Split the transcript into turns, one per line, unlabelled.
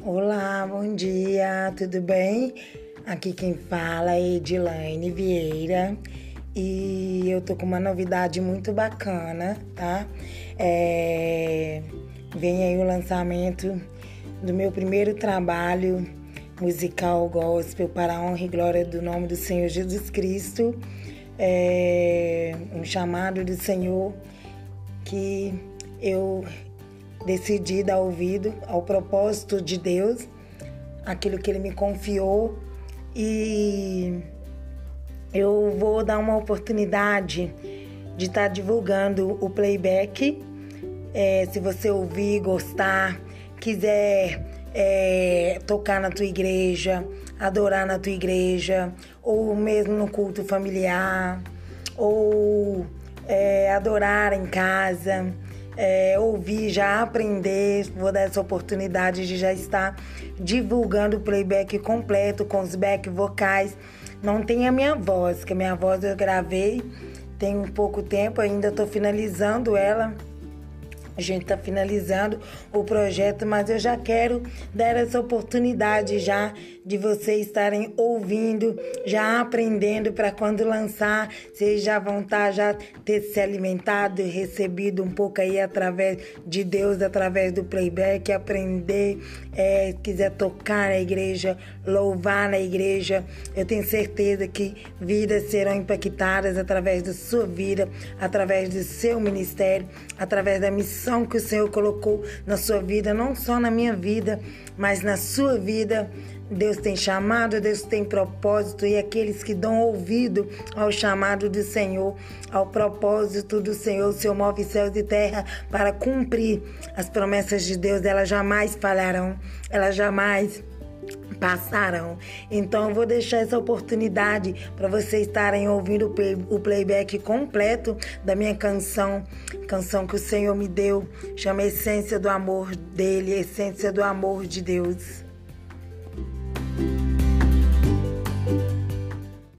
Olá, bom dia, tudo bem? Aqui quem fala é Edilaine Vieira e eu tô com uma novidade muito bacana, tá? É... Vem aí o lançamento do meu primeiro trabalho musical gospel para a honra e glória do nome do Senhor Jesus Cristo. É um chamado do Senhor que eu decidi dar ouvido ao propósito de Deus, aquilo que Ele me confiou e eu vou dar uma oportunidade de estar tá divulgando o playback. É, se você ouvir, gostar, quiser é, tocar na tua igreja, adorar na tua igreja, ou mesmo no culto familiar, ou é, adorar em casa é, ouvir, já aprender. Vou dar essa oportunidade de já estar divulgando o playback completo com os back vocais. Não tem a minha voz, que a minha voz eu gravei tem um pouco tempo, ainda estou finalizando ela a gente está finalizando o projeto, mas eu já quero dar essa oportunidade já de vocês estarem ouvindo, já aprendendo para quando lançar, vocês já vão estar tá, já ter se alimentado recebido um pouco aí através de Deus, através do playback, aprender, é, quiser tocar na igreja, louvar na igreja. Eu tenho certeza que vidas serão impactadas através da sua vida, através do seu ministério, através da missão missão que o Senhor colocou na sua vida, não só na minha vida, mas na sua vida. Deus tem chamado, Deus tem propósito e aqueles que dão ouvido ao chamado do Senhor, ao propósito do Senhor, o Senhor move céus e terra para cumprir as promessas de Deus, elas jamais falharão, elas jamais passarão. Então eu vou deixar essa oportunidade para vocês estarem ouvindo o playback completo da minha canção, canção que o Senhor me deu, chama Essência do Amor dele, Essência do Amor de Deus.